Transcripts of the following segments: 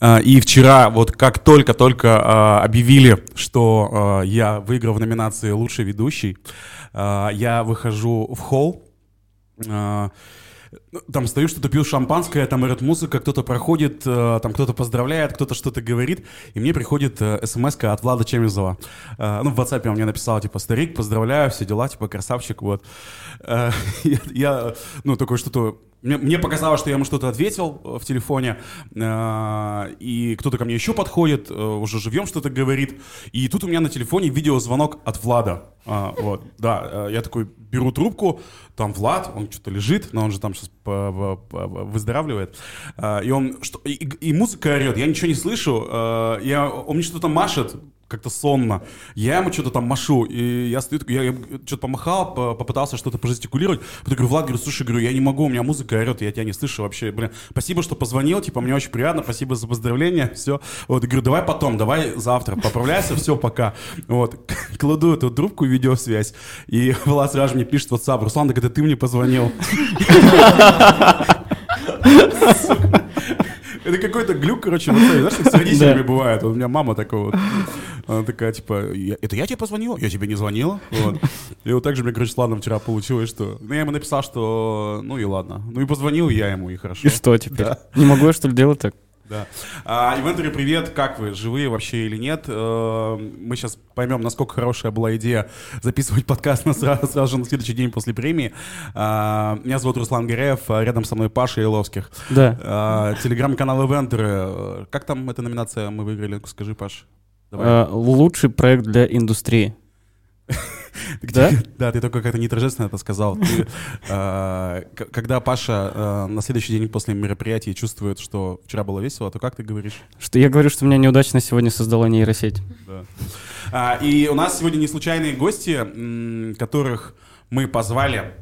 А, и вчера, вот как только-только а, объявили, что а, я выиграл в номинации «Лучший ведущий», я выхожу в холл, там стою, что-то пью шампанское, там идет музыка, кто-то проходит, там кто-то поздравляет, кто-то что-то говорит, и мне приходит смс от Влада Чемизова. Ну, в WhatsApp он мне написал, типа, старик, поздравляю, все дела, типа, красавчик, вот. Я, ну, такое что-то мне, мне показалось, что я ему что-то ответил э, в телефоне, э, и кто-то ко мне еще подходит, э, уже живьем что-то говорит, и тут у меня на телефоне видеозвонок от Влада. Э, вот, да, э, я такой беру трубку, там Влад, он что-то лежит, но он же там сейчас выздоравливает, э, и он, что, и, и музыка орет, я ничего не слышу, э, я, он мне что-то машет, как-то сонно. Я ему что-то там машу, и я стою, я, я что-то помахал, попытался что-то пожестикулировать. Потом говорю, Влад, говорю, слушай, говорю, я не могу, у меня музыка орет, я тебя не слышу вообще. Блин, спасибо, что позвонил, типа, мне очень приятно, спасибо за поздравление, все. Вот, говорю, давай потом, давай завтра, поправляйся, все, пока. Вот, кладу эту трубку, видеосвязь, и Влад сразу мне пишет в WhatsApp, Руслан, так это ты мне позвонил. Это какой-то глюк, короче, знаешь, с родителями бывает. У меня мама такая вот, она такая, типа, это я тебе позвонила? Я тебе не звонила. Вот. И вот так же мне, короче, с Ладом вчера получилось, что... Ну, я ему написал, что ну и ладно. Ну и позвонил я ему, и хорошо. И что теперь? Да. Не могу я, что ли, делать так? Да. А, Инвентарь, привет, как вы, живые вообще или нет? Э, мы сейчас поймем, насколько хорошая была идея записывать подкаст на сразу, сразу же на следующий день после премии. А, меня зовут Руслан Гиреев, а рядом со мной Паша Иловских. Да. А, телеграм-канал Инвенторы. Как там эта номинация мы выиграли? Скажи, Паш. Давай. А, лучший проект для индустрии. Да? Да, ты только как-то неторжественно это сказал. Ты, э, когда Паша э, на следующий день после мероприятия чувствует, что вчера было весело, то как ты говоришь? Что я говорю, что меня неудачно сегодня создала нейросеть. Да. А, и у нас сегодня не случайные гости, которых мы позвали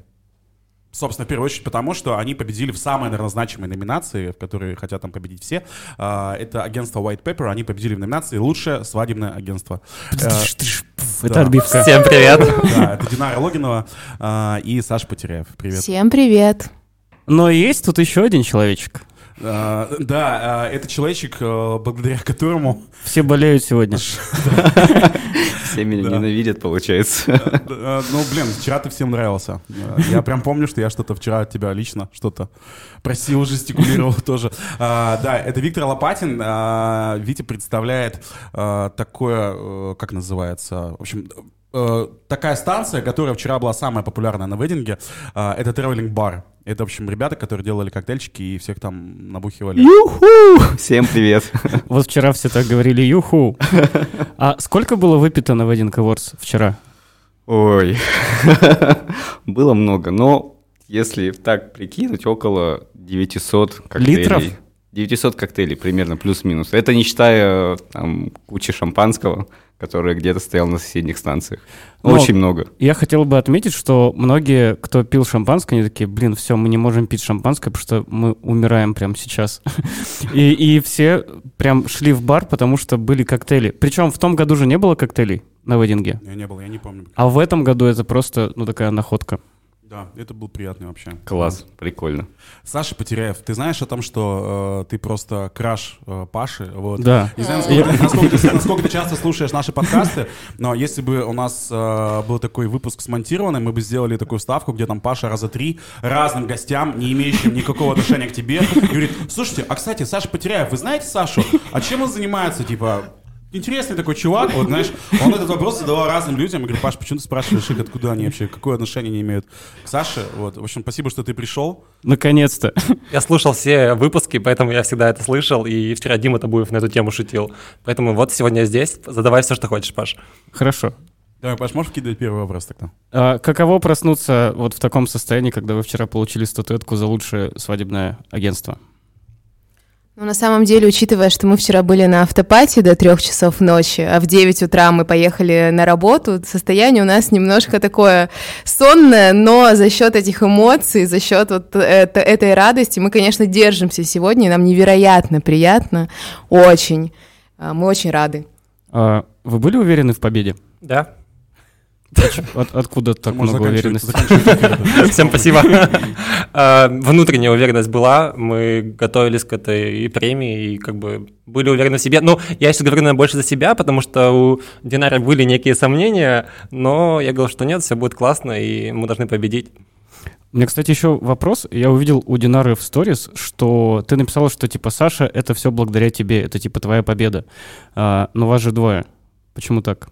Собственно, в первую очередь потому, что они победили в самой, наверное, значимой номинации, в которой хотят там победить все. А, это агентство White Paper, они победили в номинации «Лучшее свадебное агентство». Это отбивка. Всем привет. Да, это Динара Логинова а, и Саша Потеряев. Привет. Всем привет. Но есть тут еще один человечек. А, да, а, это человечек, а, благодаря которому... Все болеют сегодня. Все меня ненавидят, получается. Ну, блин, вчера ты всем нравился. Я прям помню, что я что-то вчера от тебя лично что-то просил, жестикулировал тоже. Да, это Виктор Лопатин. Витя представляет такое, э, как называется, в общем, э, такая станция, которая вчера была самая популярная на вединге, это Traveling Bar. Это, в общем, ребята, которые делали коктейльчики и всех там набухивали. Юху! Всем привет. Вот вчера все так говорили юху. А сколько было выпито на Wedding Awards вчера? Ой, было много, но если так прикинуть, около 900 коктейлей. Литров? 900 коктейлей примерно, плюс-минус. Это не считая там кучи шампанского который где-то стоял на соседних станциях. Но Очень много. Я хотел бы отметить, что многие, кто пил шампанское, они такие, блин, все, мы не можем пить шампанское, потому что мы умираем прямо сейчас. и, и все прям шли в бар, потому что были коктейли. Причем в том году же не было коктейлей на вединге. Я не был, я не помню. А в этом году это просто, ну, такая находка. Да, это был приятный вообще. Класс, да. прикольно. Саша Потеряев, ты знаешь о том, что э, ты просто краш э, Паши? Вот. Да. Не знаю, насколько, ты, насколько, ты, насколько ты часто слушаешь наши подкасты, но если бы у нас э, был такой выпуск смонтированный, мы бы сделали такую ставку, где там Паша раза три разным гостям, не имеющим никакого отношения к тебе, говорит, слушайте, а кстати, Саша Потеряев, вы знаете Сашу? А чем он занимается? Типа, интересный такой чувак, вот знаешь, он этот вопрос задавал разным людям, и говорит, Паш, почему ты спрашиваешь их, откуда они вообще, какое отношение они имеют к Саше, вот, в общем, спасибо, что ты пришел. Наконец-то. Я слушал все выпуски, поэтому я всегда это слышал, и вчера Дима Табуев на эту тему шутил, поэтому вот сегодня я здесь, задавай все, что хочешь, Паш. Хорошо. Давай, Паш, можешь кидать первый вопрос тогда? А, каково проснуться вот в таком состоянии, когда вы вчера получили статуэтку за лучшее свадебное агентство? Ну, на самом деле, учитывая, что мы вчера были на автопате до трех часов ночи, а в 9 утра мы поехали на работу, состояние у нас немножко такое сонное, но за счет этих эмоций, за счет вот это, этой радости мы, конечно, держимся сегодня, и нам невероятно приятно, очень. А, мы очень рады. А, вы были уверены в победе? Да. От- откуда так Можно много уверенности? Всем спасибо. А, Внутренняя уверенность была, мы готовились к этой премии, и как бы были уверены в себе. Ну, я сейчас говорю, наверное, больше за себя, потому что у Динара были некие сомнения, но я говорил, что нет, все будет классно, и мы должны победить. У меня, кстати, еще вопрос. Я увидел у Динары в сторис, что ты написала, что типа Саша, это все благодаря тебе, это типа твоя победа. А, но вас же двое. Почему так?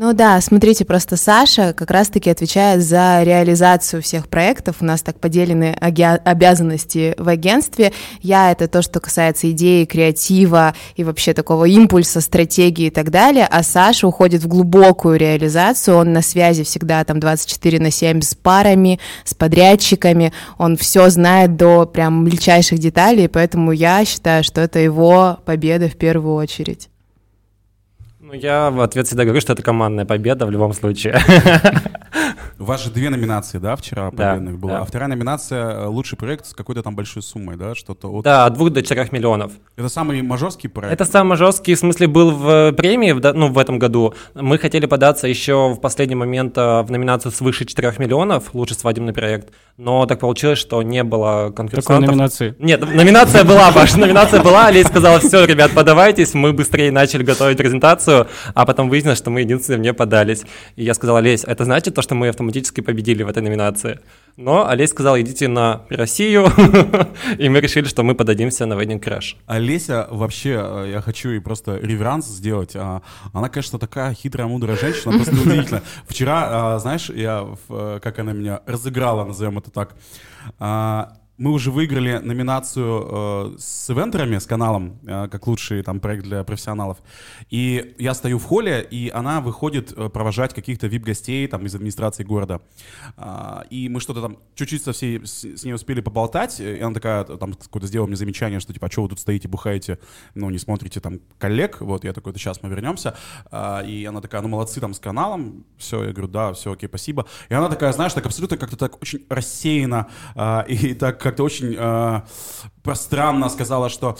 Ну да, смотрите, просто Саша как раз-таки отвечает за реализацию всех проектов. У нас так поделены обязанности в агентстве. Я — это то, что касается идеи, креатива и вообще такого импульса, стратегии и так далее. А Саша уходит в глубокую реализацию. Он на связи всегда там 24 на 7 с парами, с подрядчиками. Он все знает до прям мельчайших деталей, поэтому я считаю, что это его победа в первую очередь. Ну, я в ответ всегда говорю, что это командная победа в любом случае. У вас же две номинации, да, вчера Да, победных была. да. А вторая номинация э, «Лучший проект» с какой-то там большой суммой, да, что-то от... Да, от двух до четырех миллионов. Это самый мажорский проект? Это самый жесткий, в смысле, был в премии, в да- ну, в этом году. Мы хотели податься еще в последний момент э, в номинацию свыше 4 миллионов, лучший свадебный проект, но так получилось, что не было Такой конкурсантов. номинации. Нет, номинация была, Паш, номинация была, Олесь сказала, все, ребят, подавайтесь, мы быстрее начали готовить презентацию, а потом выяснилось, что мы единственные не подались. И я сказал, Олесь, это значит то, что мы автоматически победили в этой номинации. Но Олесь сказал, идите на Россию, и мы решили, что мы подадимся на Wedding Crash. Олеся, вообще, э, я хочу ей просто реверанс сделать. А, Она, конечно, такая хитрая, мудрая женщина, просто удивительно. Вчера, а, знаешь, я, э, как она меня разыграла, назовем это так, а, мы уже выиграли номинацию э, с ивентерами, с каналом, э, как лучший там проект для профессионалов. И я стою в холле, и она выходит э, провожать каких-то вип-гостей там из администрации города. А, и мы что-то там чуть-чуть со всей, с, с ней успели поболтать, и она такая, там, какое-то сделала мне замечание, что типа, а что вы тут стоите, бухаете, ну, не смотрите там коллег, вот, я такой, да сейчас мы вернемся. А, и она такая, ну, молодцы там с каналом, все, я говорю, да, все, окей, спасибо. И она такая, знаешь, так абсолютно как-то так очень рассеяно а, и так как-то очень а, пространно сказала, что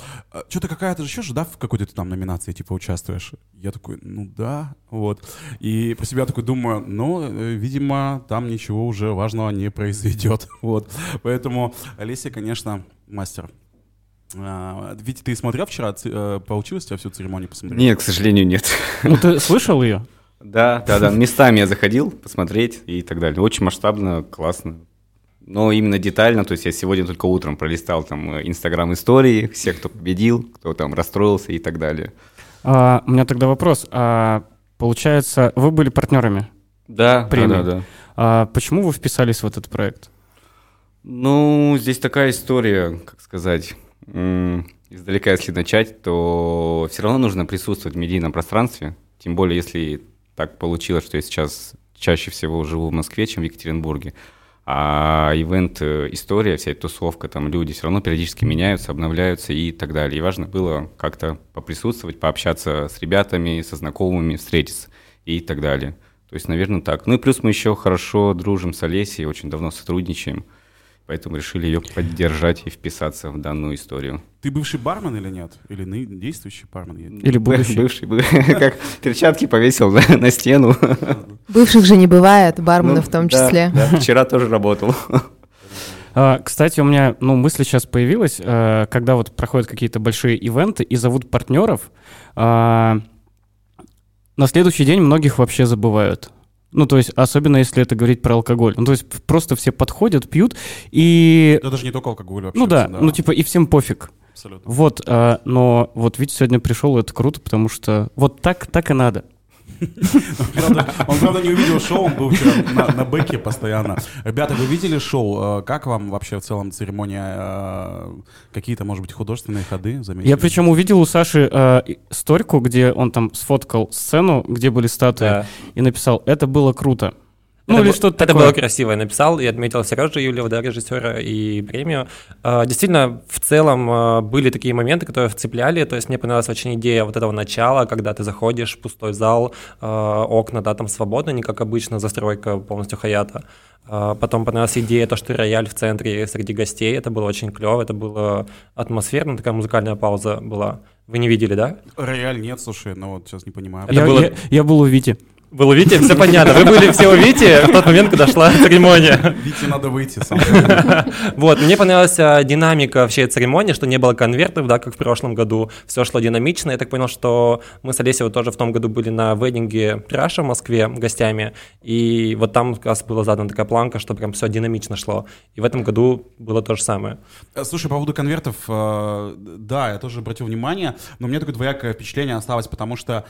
что-то какая-то же еще же, да, в какой-то ты там номинации типа участвуешь. Я такой, ну да, вот. И про себя такой думаю, ну, э, видимо, там ничего уже важного не произойдет, вот. Поэтому Олеся, конечно, мастер. А, Витя, ты смотрел вчера, э, получилось у тебя всю церемонию посмотреть? Нет, к сожалению, нет. Ну, ты слышал ее? Да, да, да. Местами я заходил посмотреть и так далее. Очень масштабно, классно. Но именно детально, то есть я сегодня только утром пролистал там э, инстаграм истории, всех, кто победил, кто там расстроился и так далее. А, у меня тогда вопрос. А, получается, вы были партнерами. Да, да, Премии. да, да. А почему вы вписались в этот проект? Ну, здесь такая история, как сказать, издалека, если начать, то все равно нужно присутствовать в медийном пространстве, тем более, если так получилось, что я сейчас чаще всего живу в Москве, чем в Екатеринбурге, а ивент, э, история, вся эта тусовка, там люди все равно периодически меняются, обновляются и так далее. И важно было как-то поприсутствовать, пообщаться с ребятами, со знакомыми, встретиться и так далее. То есть, наверное, так. Ну и плюс мы еще хорошо дружим с Олесей, очень давно сотрудничаем. Поэтому решили ее поддержать и вписаться в данную историю. Ты бывший бармен или нет? Или действующий бармен? Или будущий? Бывший, бы- как перчатки повесил на стену. Бывших же не бывает, барменов Ну, в том числе. вчера тоже работал. А, кстати, у меня, ну, мысль сейчас появилась, э, когда вот проходят какие-то большие ивенты и зовут партнеров, а, на следующий день многих вообще забывают. Ну, то есть, особенно если это говорить про алкоголь. Ну, то есть, просто все подходят, пьют, и... Это даже не только алкоголь вообще. Ну да, ну типа и всем пофиг. Абсолютно. Вот, а, но вот Витя сегодня пришел, и это круто, потому что вот так, так и надо. Он, правда, не увидел шоу, он был вчера на, бэке постоянно. Ребята, вы видели шоу? Э, Как вам вообще в целом церемония? э, Какие-то, может быть, художественные ходы заметили? Я причем увидел у Саши э, сторьку, где он там сфоткал сцену, где были статуи, и написал, это было круто. Ну это или что-то Это такое. было красиво. Я написал и отметил Сережу Юлева, да, режиссера, и премию. А, Действительно, в целом а, были такие моменты, которые вцепляли. То есть мне понравилась очень идея вот этого начала, когда ты заходишь в пустой зал, а, окна, да, там свободно, не как обычно, застройка полностью Хаята. Потом понравилась идея, то, что рояль в центре среди гостей. Это было очень клево, это было атмосферно, такая музыкальная пауза была. Вы не видели, да? Рояль нет, слушай, ну вот сейчас не понимаю. Это я, было- я- я был у Вити. Был у Вити, все понятно. Вы были все у Вити в тот момент, когда шла церемония. Вите надо выйти сам. Вот, мне понравилась а, динамика всей церемонии, что не было конвертов, да, как в прошлом году. Все шло динамично. Я так понял, что мы с Олесей вот тоже в том году были на веддинге Раша в Москве гостями. И вот там как раз была задана такая планка, что прям все динамично шло. И в этом году было то же самое. Э, Слушай, по поводу конвертов, э, да, я тоже обратил внимание, но у меня такое двоякое впечатление осталось, потому что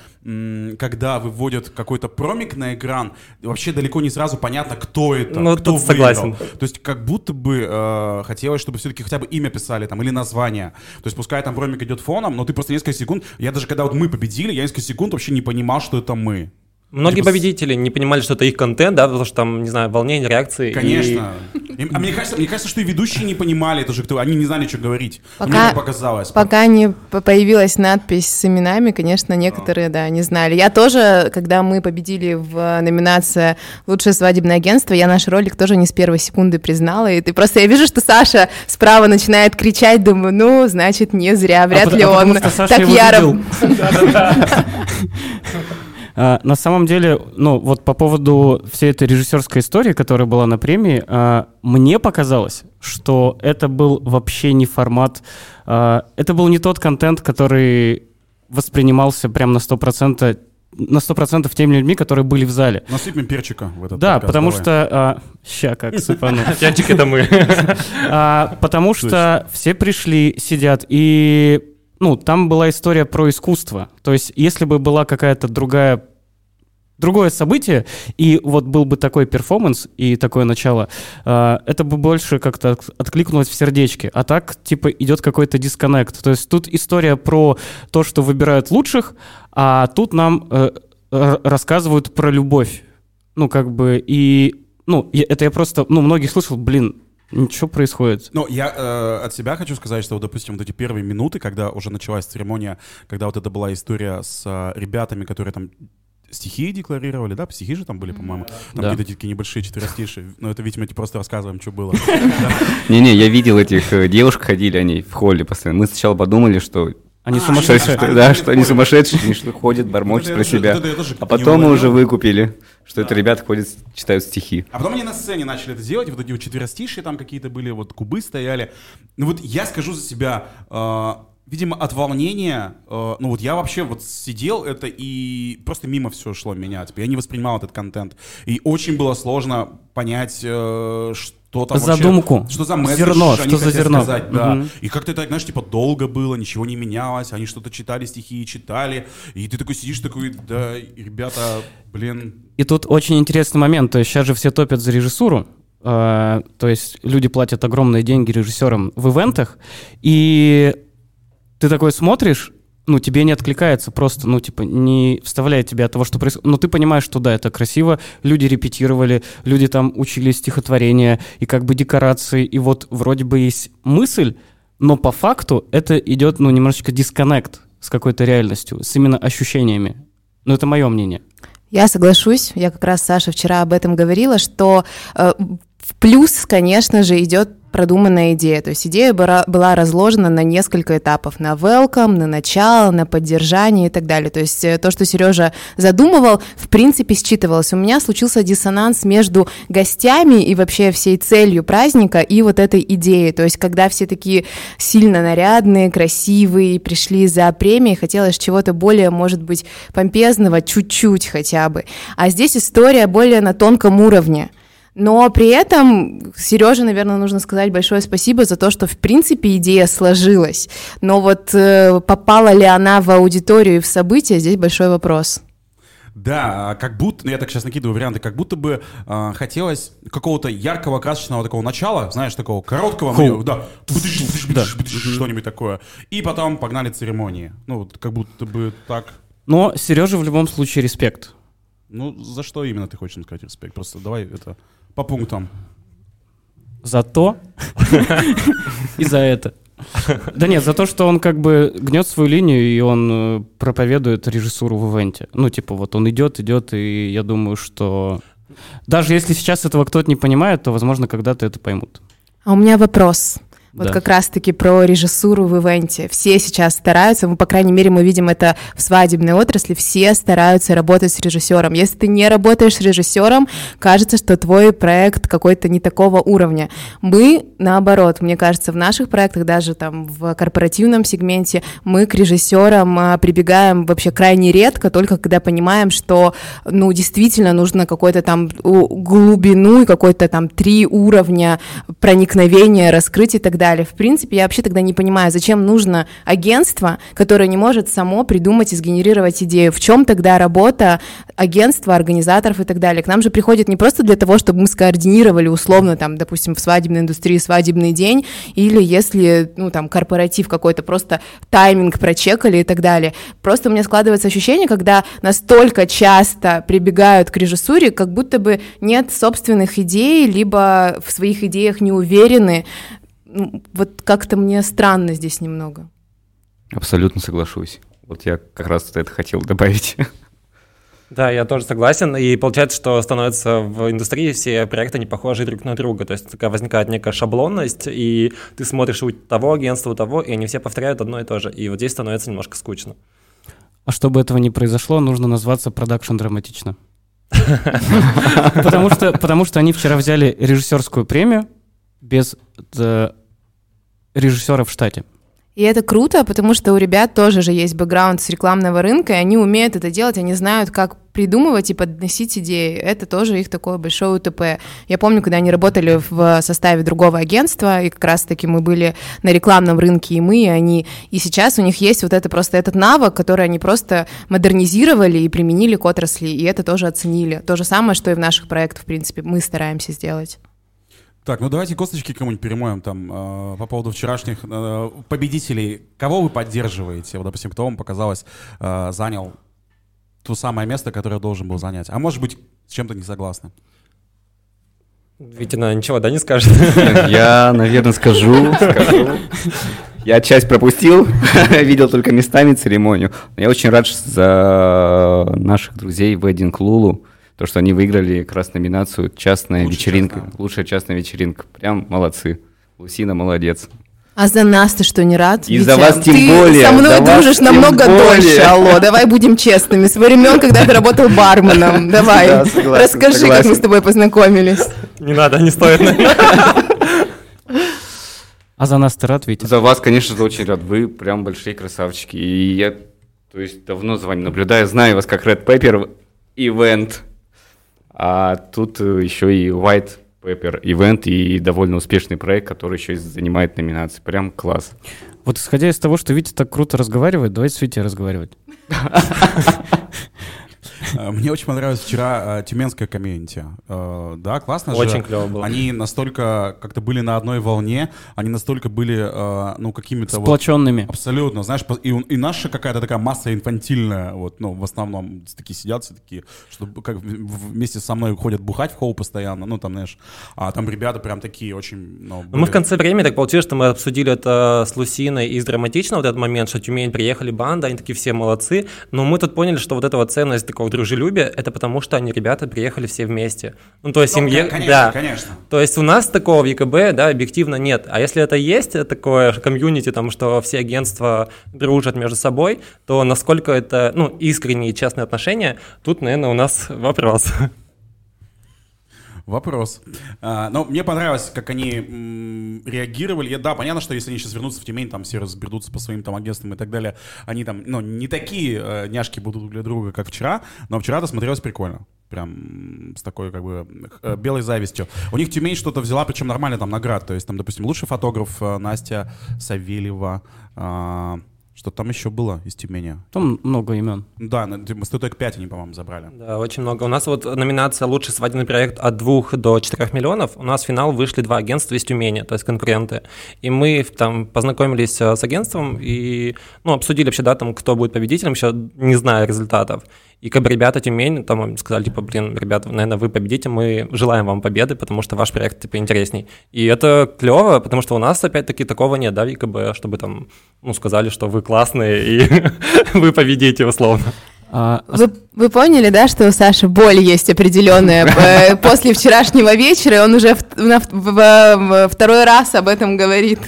когда выводят какой-то промик на экран, вообще далеко не сразу понятно, кто это, Ну, кто тут согласен. выиграл. То есть как будто бы э, хотелось, чтобы все-таки хотя бы имя писали там или название. То есть пускай там промик идет фоном, но ты просто несколько секунд, я даже когда вот мы победили, я несколько секунд вообще не понимал, что это мы. Многие Типа победители не понимали, что это их контент, да, потому что там, не знаю, волнение, реакции. и- Конечно. И- а мне кажется, мне кажется, что и ведущие не понимали тоже, кто, они не знали, что говорить. Мне Пока- так показалось. Пока не по- появилась надпись с именами, конечно, некоторые, да, не знали. Я тоже, когда мы победили в номинации «Лучшее свадебное агентство», я наш ролик тоже не с первой секунды признала. И ты просто, я вижу, что Саша справа начинает кричать, думаю, ну, значит, не зря, вряд пот- ли а потому он что Саша так яро... А, На самом деле, ну вот по поводу всей этой режиссерской истории, которая была на премии, а, мне показалось, что это был вообще не формат, а, это был не тот контент, который воспринимался прям на 100%, на 100% теми людьми, которые были в зале. Насыпем перчика в этот Да, подкаст, потому давай. что... а, ща как сыпану. Перчик это мы. Потому что все пришли, сидят, и ну, там была история про искусство. То есть, если бы была какая-то другая другое событие, и вот был бы такой перформанс и такое начало, а, это бы больше как-то от- откликнулось в сердечке. А так, типа, идет какой-то дисконнект. То есть тут история про то, что выбирают лучших, а тут нам э, рассказывают про любовь. Ну, как бы, и... Ну, это я просто, ну, многих слышал, блин, ничего происходит. Ну, я э, от себя хочу сказать, что, вот, допустим, вот эти первые минуты, когда уже началась церемония, когда вот это была история с э, ребятами, которые там стихи декларировали, да, стихи же там были, по-моему, там Да. какие-то такие небольшие четверостишие, но это, видимо, просто рассказываем, что было. Не-не, я видел этих э, девушек, ходили они в холле постоянно. Мы сначала подумали, что Они А, сумасшедшие. они- да, они что они сумасшедшие, они что ходят, бормочут Вот про себя. А потом мы уже выкупили, что это ребята ходят, читают стихи. А потом они на сцене начали это делать, вот эти вот четверостишие там какие-то были, вот кубы стояли. Ну вот я скажу за себя, э, видимо, от волнения, э, ну вот я вообще вот сидел это и просто мимо все шло меня, типа, я не воспринимал этот контент. И очень было сложно понять, э, что там вообще- Задумку. что за месседж Зерно, что за зерно. сказать, да. Мгм. И как-то так, знаешь, типа долго было, ничего не менялось, они что-то читали стихи, читали, и ты такой сидишь такой, да, ребята, блин, И тут очень интересный момент. То есть сейчас же все топят за режиссуру. А, то есть люди платят огромные деньги режиссерам в ивентах. И ты такой смотришь, ну, тебе не откликается просто, ну, типа, не вставляет тебя от того, что происходит. Но ты понимаешь, что да, это красиво, люди репетировали, люди там учили стихотворения и как бы декорации, и вот вроде бы есть мысль, но по факту это идет, ну, немножечко дисконнект с какой-то реальностью, с именно ощущениями. Ну, это мое мнение. Я соглашусь, я как раз Саша вчера об этом говорила, что э, в плюс, конечно же, идет продуманная идея. То есть идея была, разложена на несколько этапов. На welcome, на начало, на поддержание и так далее. То есть э, то, что Сережа задумывал, в принципе, считывалось. У меня случился диссонанс между гостями и вообще всей целью праздника и вот этой идеей. То есть когда все такие сильно нарядные, красивые, пришли за премией, хотелось чего-то более, может быть, помпезного, чуть-чуть хотя бы. А здесь история более на тонком уровне. Но при этом Сереже, наверное, нужно сказать большое спасибо за то, что в принципе идея сложилась. Но вот э, попала ли она в аудиторию и в события, здесь большой вопрос. Да, как будто, ну я так сейчас накидываю варианты, как будто бы а, хотелось какого-то яркого, красочного такого начала, знаешь, такого короткого, ну, да, бдыщ, что-нибудь такое. И потом погнали церемонии. Ну, вот как будто бы так. Но Сереже в любом случае респект. Ну, за что именно ты хочешь сказать респект? Просто давай это по пунктам. За то и за это. Да нет, за то, что он как бы гнет свою линию, и он э, проповедует режиссуру в ивенте. Ну, типа, вот он идет, идет, и я думаю, что даже если сейчас этого кто-то не понимает, то, возможно, когда-то это поймут. А у меня вопрос. Вот Да. как раз-таки про режиссуру в ивенте. Все сейчас стараются, ну, по крайней мере, мы видим это в свадебной отрасли, все стараются работать с режиссером. Если ты не работаешь с режиссером, кажется, что твой проект какой-то не такого уровня. Мы, наоборот, мне кажется, в наших проектах, даже там в корпоративном сегменте, мы к режиссерам а, прибегаем вообще крайне редко, только когда понимаем, что, ну, действительно нужно какой-то там глубину и какой-то там три уровня проникновения раскрыть и так далее. В принципе, я вообще тогда не понимаю, зачем нужно агентство, которое не может само придумать и сгенерировать идею. В чем тогда работа агентства, организаторов и так далее? К нам же приходит не просто для того, чтобы мы скоординировали условно, там, допустим, в свадебной индустрии свадебный день, или если, ну, там, корпоратив какой-то, просто тайминг прочекали и так далее. Просто у меня складывается ощущение, когда настолько часто прибегают к режиссуре, как будто бы нет собственных идей, либо в своих идеях не уверены. Ну, Вот как-то мне странно здесь немного. Абсолютно соглашусь. Вот я как раз это хотел добавить. Да, я тоже согласен. И получается, что становится в индустрии все проекты не похожи друг на друга. То есть такая возникает некая шаблонность, и ты смотришь у того агентства, у того, и они все повторяют одно и то же. И вот здесь становится немножко скучно. А чтобы этого не произошло, нужно назваться продакшн драматично. Потому что, потому что они вчера взяли режиссерскую премию без э, режиссера в штате. И это круто, потому что у ребят тоже же есть бэкграунд с рекламного рынка, и они умеют это делать, они знают, как придумывать и подносить идеи. Это тоже их такое большое УТП. Я помню, когда они работали в составе другого агентства, и как раз-таки мы были на рекламном рынке, и мы, и они. И сейчас у них есть вот это просто этот навык, который они просто модернизировали и применили к отрасли, и это тоже оценили. То же самое, что и в наших проектах, в принципе, мы стараемся сделать. Так, ну давайте косточки кому-нибудь перемоем там э, по поводу вчерашних э, победителей. Кого вы поддерживаете? Вот, допустим, кто вам показалось э, занял то самое место, которое должен был занять? А может быть, с чем-то не согласны? Витина ничего, да, не скажет? Я, наверное, скажу, скажу. Я часть пропустил, видел только местами церемонию. Но я очень рад за наших друзей Wedding Лулу, то, что они выиграли как раз номинацию «Частная Лучшая вечеринка». частная. Лучшая частная вечеринка. Прям молодцы. Лусина молодец. А за нас ты что, не рад? И за Витя? вас тем ты более, со мной дружишь намного более. дольше, алло, давай будем честными. С времен, когда ты работал барменом. Давай, Да, согласен, расскажи, как согласен. мы с тобой познакомились. Не надо, не стоит. А за нас ты рад, Витя? За вас, конечно же, очень рад. Вы прям большие красавчики. И я, то есть, давно за вами наблюдаю, знаю вас как Red Pepper Event. А тут э, еще и White Pepper Event и довольно успешный проект, который еще и занимает номинации. Прям класс. Вот исходя из того, что Витя так круто разговаривает, давайте с Витей разговаривать. Э, Мне очень понравилось вчера э, тюменская комьюнити. Э, Да, классно же. Очень клево было. Они настолько как-то были на одной волне, они настолько были, э, ну, какими-то вот... Сплоченными. Абсолютно, знаешь, и, и наша какая-то такая масса инфантильная, вот, ну, в основном такие сидят все такие, что как вместе со мной ходят бухать в холл постоянно, ну, там, знаешь, а там ребята прям такие очень, ну, Ну, Мы были- в конце времени так получилось, что мы обсудили это с Лусиной и с Драматично, вот этот момент, что Тюмень приехали банда, они такие все молодцы, но мы тут поняли, что вот эта вот ценность такого дружелюбия, это потому что они, ребята, приехали все вместе. Ну, то есть Ну, семье... конечно, да. конечно. То есть у нас такого в ЕКБ, да, объективно нет. А если это есть э, такое комьюнити, там, что все агентства дружат между собой, то насколько это, ну, искренние и честные отношения, тут, наверное, у нас вопрос. Вопрос. А, ну, мне понравилось, как они реагировали. Да, понятно, что если они сейчас вернутся в Тюмень, там все разберутся по своим там агентствам и так далее, они там, ну, не такие э, няшки будут для друга, как вчера, но вчера это смотрелось прикольно. Прям с такой, как бы, э, белой завистью. У них Тюмень что-то взяла, причем нормально там наград. То есть там, допустим, лучший фотограф э, Настя Савельева. Что там еще было из Тюмени? Там много имен. Да, на- типа, статуек 5 они, по-моему, забрали. Да, очень много. У нас вот номинация «Лучший свадебный проект» от 2 до 4 миллионов. У нас в финал вышли два агентства из Тюмени, то есть конкуренты. И мы там познакомились э, с агентством и ну, обсудили вообще, да, там, кто будет победителем, еще не зная результатов. И как бы ребята Тюмень там сказали, типа, блин, ребята, наверное, вы победите, мы желаем вам победы, потому что ваш проект, типа, интересней. И это клево, потому что у нас, опять-таки, такого нет, да, в ЕКБ, чтобы там, ну, сказали, что вы классные и вы победите, условно. А, Вы, вы поняли, да, что у Саши боль есть определенная э, после вчерашнего вечера, и он уже в- на в- в- в- второй раз об этом говорит.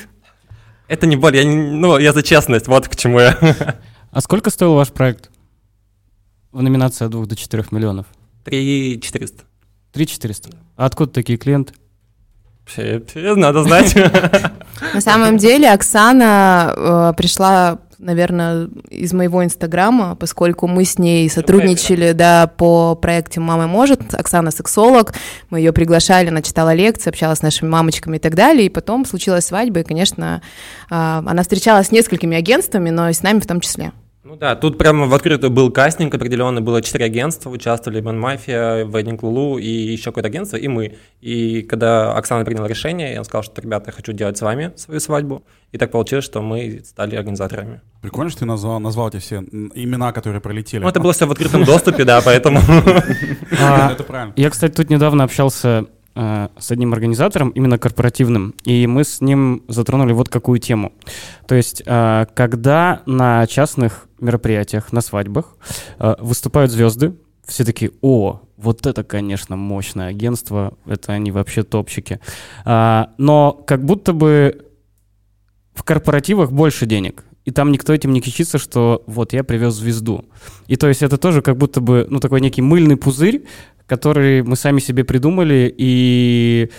Это не боль, я, не- ну, я за честность, вот к чему я. А сколько стоил ваш проект? В номинации от 2 до 4 миллионов. 3 400. 3 400. А откуда такие клиенты? Надо знать. На самом деле Оксана э, пришла, наверное, из моего инстаграма, поскольку мы с ней сотрудничали, да, по проекте «Мама может». Оксана сексолог, мы ее приглашали, она читала лекции, общалась с нашими мамочками и так далее, и потом случилась свадьба, и, конечно, э, она встречалась с несколькими агентствами, но и с нами в том числе. Ну да, тут прямо в открытую был кастинг определенный, было четыре агентства, участвовали Бен Мафия, Wedding Лулу и еще какое-то агентство, и мы. И когда Оксана приняла решение, я сказал, что, ребята, я хочу делать с вами свою свадьбу. И так получилось, что мы стали организаторами. Прикольно, что ты назвал, назвал эти все имена, которые пролетели. Ну, это было все в открытом доступе, да, поэтому... А, Это правильно. Я, кстати, тут недавно общался с одним организатором, именно корпоративным, и мы с ним затронули вот какую тему. То есть, э, когда на частных мероприятиях, на свадьбах э, выступают звезды, все такие, о, вот это, конечно, мощное агентство, это они вообще топчики. А, но как будто бы в корпоративах больше денег. И там никто этим не кичится, что вот я привез звезду. И то есть это тоже как будто бы, ну, такой некий мыльный пузырь, который мы сами себе придумали, и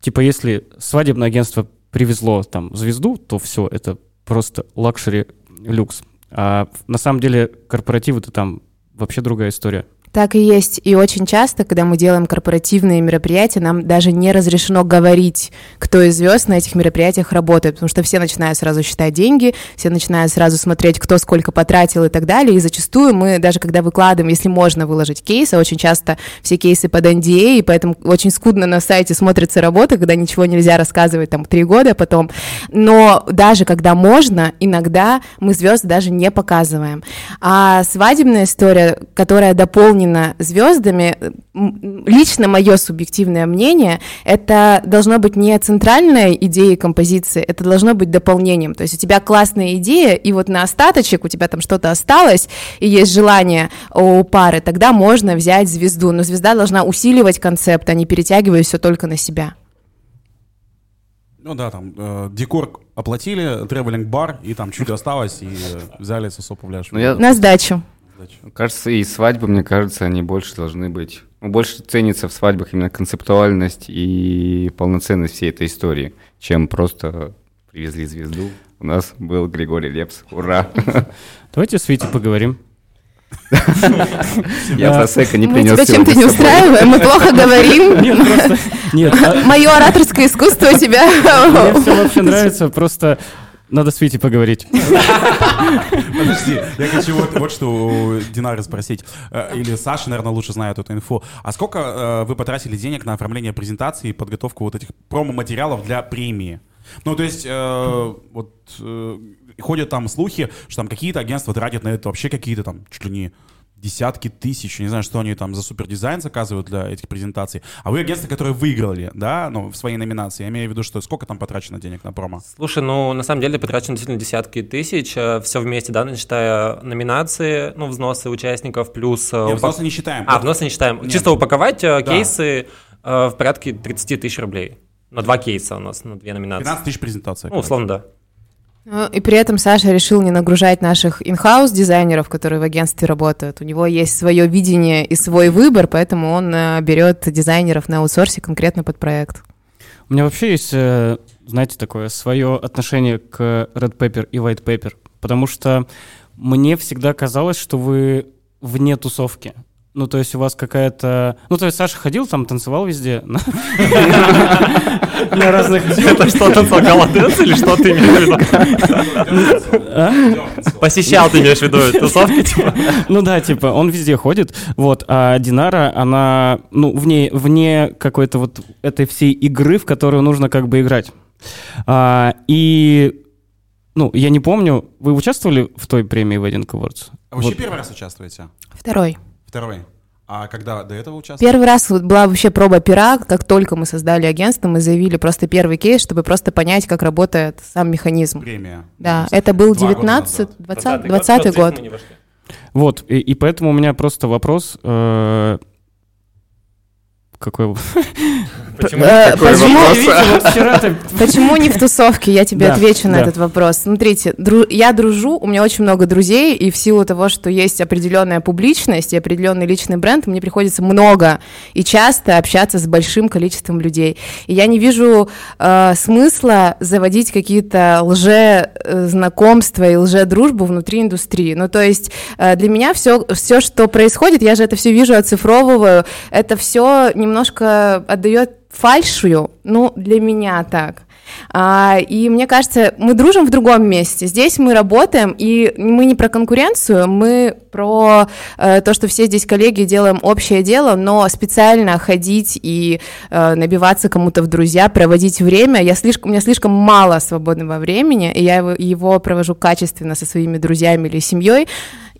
типа если свадебное агентство привезло там звезду, то все, это просто luxury люкс. А на самом деле корпоративы-то там вообще другая история. Так и есть. И очень часто, когда мы делаем корпоративные мероприятия, нам даже не разрешено говорить, кто из звезд на этих мероприятиях работает, потому что все начинают сразу считать деньги, все начинают сразу смотреть, кто сколько потратил и так далее. И зачастую мы, даже когда выкладываем, если можно выложить кейсы, очень часто все кейсы под NDA, и поэтому очень скудно на сайте смотрится работа, когда ничего нельзя рассказывать там три года потом. Но даже когда можно, иногда мы звезд даже не показываем. А свадебная история, которая дополнена звездами, м, лично мое субъективное мнение, это должно быть не центральной идеей композиции, это должно быть дополнением. То есть у тебя классная идея, и вот на остаточек у тебя там что-то осталось, и есть желание у пары, тогда можно взять звезду. Но звезда должна усиливать концепт, а не перетягивая все только на себя. Ну да, там э, декор оплатили, тревелинг бар, и там чуть осталось, и э, взяли сосо пляж. Ну, я- На сдачу. Кажется, и свадьбы, мне кажется, они больше должны быть... ну, больше ценится в свадьбах именно концептуальность и полноценность всей этой истории, чем просто привезли звезду. У нас был Григорий Лепс. Ура! Давайте с Витей поговорим. Я просека не мы принес тебя чем-то не устраиваем, мы плохо говорим. Нет, просто... Нет, а- Мое ораторское искусство у тебя... мне все вообще нравится, просто надо с Витей поговорить. Подожди, я хочу вот, вот что у Динары спросить. Э, Или Саша, наверное, лучше знает эту инфу. А сколько э, вы потратили денег на оформление презентации и подготовку вот этих промо-материалов для премии? Ну, то есть, э, вот э, ходят там слухи, что там какие-то агентства тратят на это вообще какие-то там чуть ли не десятки тысяч, не знаю, что они там за супердизайн заказывают для этих презентаций. А вы агентство, которое выиграли, да, ну, в своей номинации. Я имею в виду, что сколько там потрачено денег на промо? Слушай, ну, на самом деле потрачено действительно десятки тысяч, все вместе, да, считая номинации, ну, взносы участников, плюс... э, Не, упак- взносы не считаем. А, взносы не считаем. Нет. Чисто упаковать э, Да. кейсы э, в порядке 30 тысяч рублей. На два кейса у нас, на две номинации. 15 тысяч презентаций. Ну, условно, да. Ну, И при этом Саша решил не нагружать наших инхаус дизайнеров, которые в агентстве работают. У него есть свое видение и свой выбор, поэтому он э, берет дизайнеров на аутсорсе конкретно под проект. У меня вообще есть, э, знаете, такое свое отношение к Red Pepper и White Pepper, потому что мне всегда казалось, что вы вне тусовки. Ну, то есть у вас какая-то... Ну, то есть Саша ходил там, танцевал везде. на- разных... Это что, танцевал голодец или что ты имеешь в виду? Посещал, ты имеешь в виду, тусовки, типа? Ну да, типа, он везде ходит, вот, а Динара, она, ну, вне, вне какой-то вот этой всей игры, в которую нужно как бы играть. А, и, ну, я не помню, вы участвовали в той премии Wedding Awards? А вы вообще Вот. первый раз участвуете? Второй. Второй. А когда до этого участвовали? Первый раз вот была вообще проба пера, как только мы создали агентство, мы заявили просто первый кейс, чтобы просто понять, как работает сам механизм. Премия. Да, это был два года 19, назад. 20, 20-й 20 год. вошли. Вот, и, и поэтому у меня просто вопрос, э, какой... Почему? Э, Какой Почему Почему не в тусовке? Я тебе Да, отвечу на да. этот вопрос. Смотрите, дру- я дружу, у меня очень много друзей, и в силу того, что есть определенная публичность и определенный личный бренд, мне приходится много и часто общаться с большим количеством людей. И я не вижу э, смысла заводить какие-то лже-знакомства и лже-дружбу внутри индустрии. Ну, то есть э, для меня все, все, что происходит, я же это все вижу, оцифровываю, это все немножко отдает фальшую, ну, для меня так. А, и мне кажется, мы дружим в другом месте. Здесь мы работаем, и мы не про конкуренцию, мы про э, то, что все здесь коллеги делаем общее дело, но специально ходить и э, набиваться кому-то в друзья, проводить время. Я слишком, у меня слишком мало свободного времени, и я его, его провожу качественно со своими друзьями или семьей.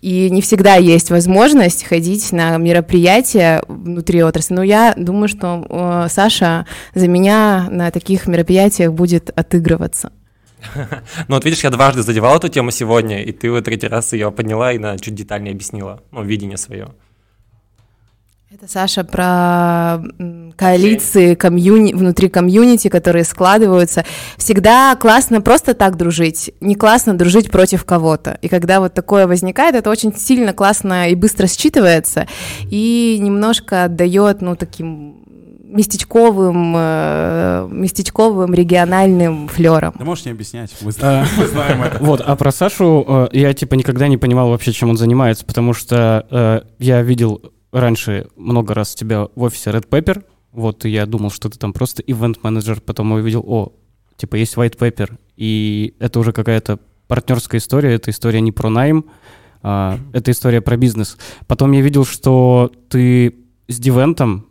И не всегда есть возможность ходить на мероприятия внутри отрасли. Но я думаю, что э, Саша за меня на таких мероприятиях будет отыгрываться. Ну вот видишь, я дважды задевал эту тему сегодня, и ты вот третий раз ее подняла и на чуть детальнее объяснила, ну, видение свое. Это Саша про коалиции комьюни, внутри комьюнити, которые складываются. Всегда классно просто так дружить, не классно дружить против кого-то. И когда вот такое возникает, это очень сильно классно и быстро считывается, и немножко отдает, ну, таким местечковым, э, местечковым региональным флером. Да можешь не объяснять, мы, А. мы знаем это. Вот, а про Сашу э, я типа никогда не понимал вообще, чем он занимается, потому что э, я видел раньше много раз тебя в офисе Red Pepper, вот, и я думал, что ты там просто ивент-менеджер, потом увидел, о, типа есть White Pepper, и это уже какая-то партнерская история, это история не про найм, а, это история про бизнес. Потом я видел, что ты с Дивентом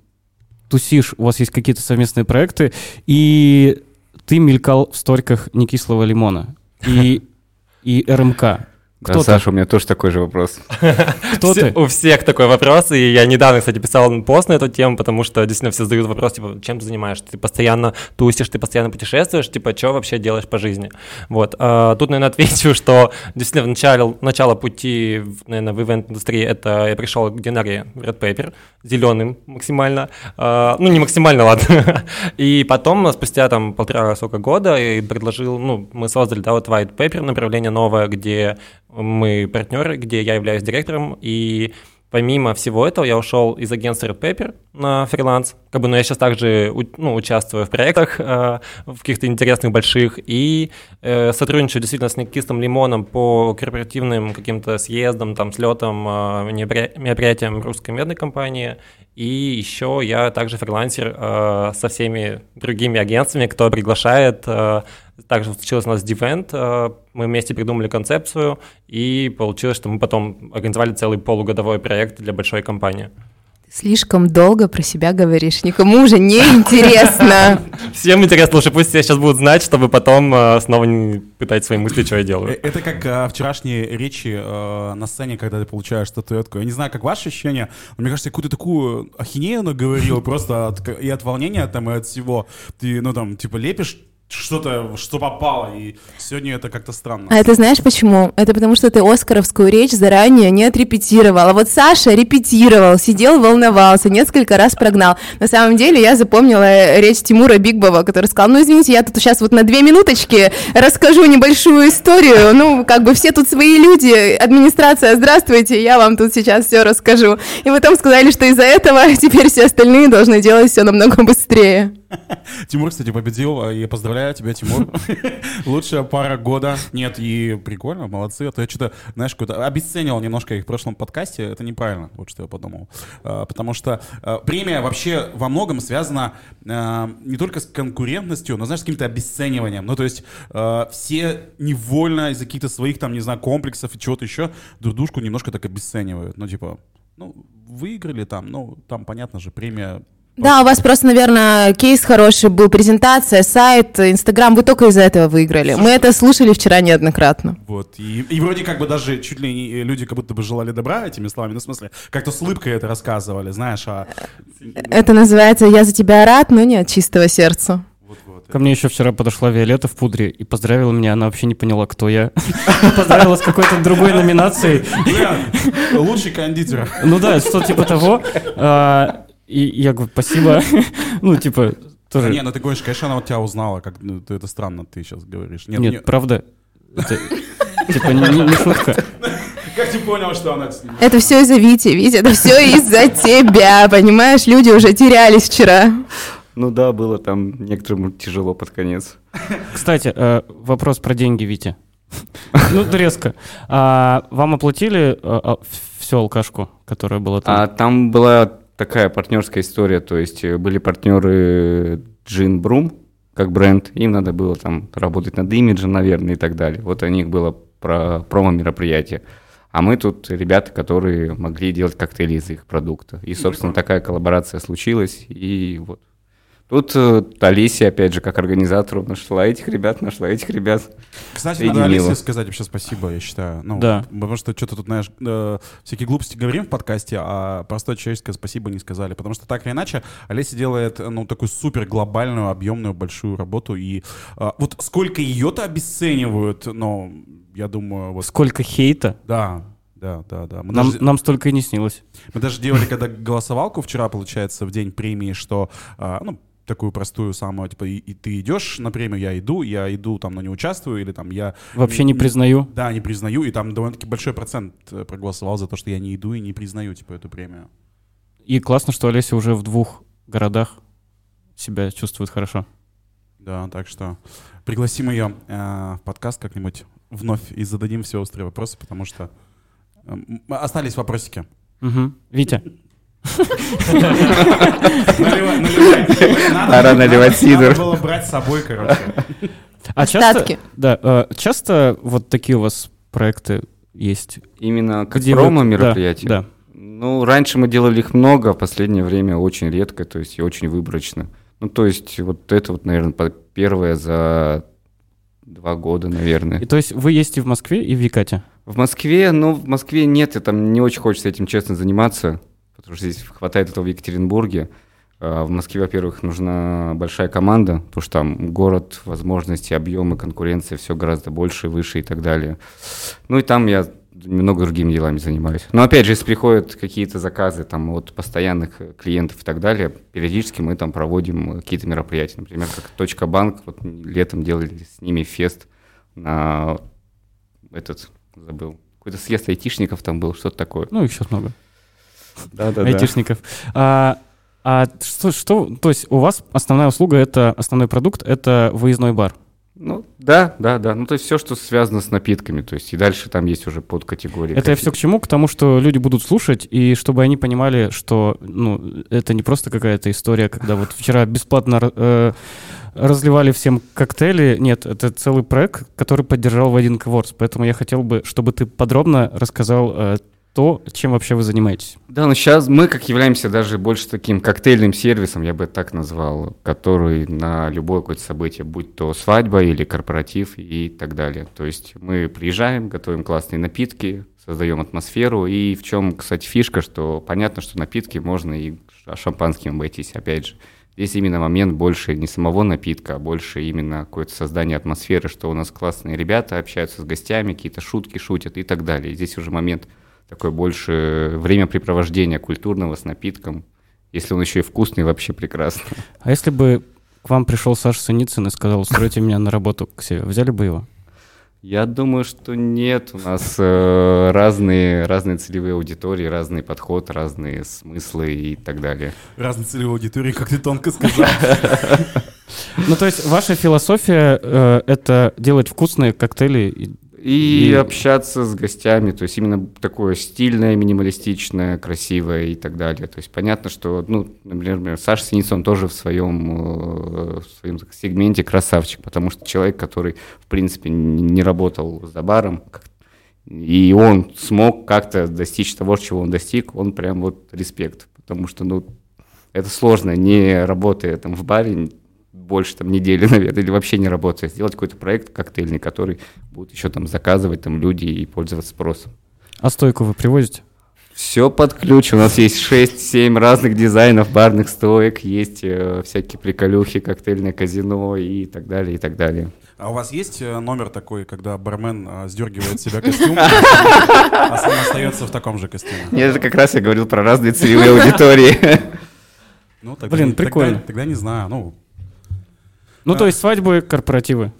тусишь, у вас есть какие-то совместные проекты, и ты мелькал в сториках «Некислого лимона» и, и РМК. Да, Кто ты? Саша, у меня тоже такой же вопрос. Кто Все- ты? У всех такой вопрос, и я недавно, кстати, писал пост на эту тему, потому что действительно все задают вопрос, типа, чем ты занимаешься? Ты постоянно тусишь, ты постоянно путешествуешь, типа, что вообще делаешь по жизни? Вот. а, тут, наверное, отвечу, что действительно в начале, начало пути, наверное, в ивент-индустрии, это я пришел к Динаре в Red Paper, зеленым максимально, А, ну, не максимально, ладно. И потом, спустя там полтора сколько года, и предложил, ну, мы создали, да, вот White Paper, направление новое, где мы партнеры, где я являюсь директором, и помимо всего этого я ушел из агентства Red Paper на фриланс, как бы, но я сейчас также ну, участвую в проектах, э, в каких-то интересных больших, и э, сотрудничаю действительно с Никистом Лимоном по корпоративным каким-то съездам, там, слетам, э, меропри- мероприятиям русской медной компании, и еще я также фрилансер э, со всеми другими агентствами, кто приглашает. э, также случилось у нас Divent, э, мы вместе придумали концепцию, и получилось, что мы потом организовали целый полугодовой проект для большой компании. Слишком долго про себя говоришь, никому уже не интересно. Всем интересно, лучше пусть все сейчас будут знать, чтобы потом э, снова не пытать свои мысли, что я делаю. Э, Это как а, вчерашние речи э, на сцене, когда ты получаешь статуэтку. Я не знаю, как ваши ощущения, но мне кажется, я какую-то такую ахинею наговорил просто от, и от волнения там, и от всего. Ты, ну там, типа, лепишь что-то, что попало, и сегодня это как-то странно. А это знаешь почему? Это потому что ты оскаровскую речь заранее не отрепетировал. А вот Саша репетировал, сидел, волновался, несколько раз прогнал. На самом деле я запомнила э, речь Тимура Бигбова, который сказал, ну извините, я тут сейчас вот на две минуточки расскажу небольшую историю. Ну, как бы все тут свои люди, администрация, здравствуйте, я вам тут сейчас все расскажу. И потом сказали, что из-за этого теперь все остальные должны делать все намного быстрее. Тимур, кстати, победил, и поздравляю тебя, Тимур. Лучшая пара года. Нет, и прикольно, молодцы. А то я что-то, знаешь, какой-то обесценил немножко их в прошлом подкасте. Это неправильно, вот что я подумал. А, Потому что а, премия вообще во многом связана а, не только с конкурентностью, но, знаешь, с каким-то обесцениванием. Ну, то есть а, все невольно из-за каких-то своих, там, не знаю, комплексов и чего-то еще друг дружку немножко так обесценивают. Ну, типа, ну, выиграли там, ну, там, понятно же, премия Да, у вас просто, наверное, кейс хороший был, презентация, сайт, Инстаграм, вы только из-за этого выиграли. Мы это слушали вчера неоднократно. Вот. И, и вроде как бы даже чуть ли не люди как будто бы желали добра этими словами. Ну, в смысле, как-то с улыбкой это рассказывали, знаешь, а... Это называется «Я за тебя рад, но не от чистого сердца». Вот-вот. Ко мне еще вчера подошла Виолетта в пудре и поздравила меня. Она вообще не поняла, кто я. Поздравила с какой-то другой номинацией. Лучший кондитер. Ну да, что типа того. И я говорю, спасибо. Ну, типа, тоже... Не, ну ты говоришь, конечно, она вот тебя узнала, как ну, ты- это странно, ты сейчас говоришь. Нет, Нет, не- правда. Типа, не, шутка. как ты понял, что она с ним? Это все из-за Вити, Витя, это все из-за тебя, понимаешь? Люди уже терялись вчера. Ну да, было там некоторым тяжело под конец. Кстати, э, вопрос про деньги, Витя. Ну, резко. А, вам оплатили всю алкашку, которая была там? А там была такая партнерская история, то есть э, были партнеры Джин Брум, как бренд, им надо было там работать над имиджем, наверное, и так далее. Вот у них было про промо-мероприятие. А мы тут ребята, которые могли делать коктейли из их продукта. И, собственно, такая коллаборация случилась, и вот. Тут э, опять же, как организатору, нашла этих ребят, нашла этих ребят. Кстати, надо Алисе сказать вообще спасибо, я считаю. Ну, Да. Потому что что-то тут, знаешь, э, всякие глупости говорим в подкасте, а простое человеческое спасибо не сказали. Потому что так или иначе, Олеся делает, ну, такую супер глобальную, объемную, большую работу. И э, вот сколько ее-то обесценивают, но я думаю, вот... Сколько хейта? Да, да, да, да. Мы, Нам, даже, нам столько и не снилось. мы даже делали, когда голосовалку вчера, получается, в день премии, что, а, ну, такую простую самую, типа, и, и ты идешь на премию, я иду, я иду, там, но не участвую, или там я... Вообще не признаю. Да, не признаю, и там довольно-таки большой процент э, проголосовал за то, что я не иду и не признаю, типа, эту премию. И классно, что Олеся уже в двух городах себя чувствует хорошо. Да, так что пригласим ее э, в подкаст как-нибудь вновь и зададим все острые вопросы, потому что э, остались вопросики. Мгм. Витя, Пора наливать сидр. Надо было брать с собой, короче. а часто, да, э, часто вот такие у вас проекты есть? Именно как Где вы- промо-мероприятие. Да, да. Ну, раньше мы делали их много, а в последнее время очень редко, то есть и очень выборочно. Ну, то есть вот это вот, наверное, первое за два года, наверное. И то есть вы ездите в Москве и в Якате? В Москве, ну, в Москве нет, и там не очень хочется этим честно заниматься, потому что здесь хватает этого в Екатеринбурге. А В Москве, во-первых, нужна большая команда, потому что там город, возможности, объемы, конкуренция, все гораздо больше, выше и так далее. Ну и там я много другими делами занимаюсь. Но опять же, если приходят какие-то заказы там от постоянных э, клиентов и так далее, периодически мы там проводим какие-то мероприятия. Например, как Точка Банк, вот летом делали с ними фест на этот, забыл, какой-то съезд айтишников там был, что-то такое. Ну, их сейчас много. Айтишников. А, а что, что, то есть у вас основная услуга, это основной продукт, это выездной бар? Ну, да, да, да. Ну, то есть все, что связано с напитками. То есть и дальше там есть уже подкатегории. Это я все к чему? К тому, что люди будут слушать, и чтобы они понимали, что ну, это не просто какая-то история, когда вот вчера бесплатно э, разливали всем коктейли. Нет, это целый проект, который поддержал в один Awards. Поэтому я хотел бы, чтобы ты подробно рассказал э, то, чем вообще вы занимаетесь. Да, но сейчас мы как являемся даже больше таким коктейльным сервисом, я бы так назвал, который на любое какое-то событие, будь то свадьба или корпоратив и так далее. То есть мы приезжаем, готовим классные напитки, создаем атмосферу. И в чем, кстати, фишка, что понятно, что напитки можно и шампанским обойтись, опять же. Здесь именно момент больше не самого напитка, а больше именно какое-то создание атмосферы, что у нас классные ребята общаются с гостями, какие-то шутки шутят и так далее. Здесь уже момент такое больше времяпрепровождения культурного с напитком. Если он еще и вкусный, вообще прекрасно. А если бы к вам пришел Саша Синицын и сказал, устройте меня на работу к себе, взяли бы его? Я думаю, что нет. У нас э, разные, разные целевые аудитории, разный подход, разные смыслы и так далее. Разной целевой аудитории, как ты тонко сказал. Ну, то есть ваша философия э, — это делать вкусные коктейли и И, общаться с гостями, то есть именно такое стильное, минималистичное, красивое и так далее. То есть понятно, что, ну, например, Саша Синицын тоже в своем, э, в своем сегменте красавчик, потому что человек, который, в принципе, не работал за баром, и он смог как-то достичь того, чего он достиг, он прям вот респект, потому что, ну, это сложно, не работая там в баре больше там недели, наверное, или вообще не работая, сделать какой-то проект коктейльный, который будут еще там заказывать там люди и пользоваться спросом. А стойку вы привозите? Все под ключ. У нас есть 6-7 разных дизайнов барных стоек, есть э, всякие приколюхи, коктейльное казино и так далее, и так далее. А у вас есть э, номер такой, когда бармен э, сдергивает с себя костюм, а сам остается в таком же костюме? Нет, это как раз я говорил про разные целевые аудитории. Ну, тогда Блин, не- тогда- прикольно. Тогда, не знаю, ну, Ну, А. то есть свадьбы, корпоративы.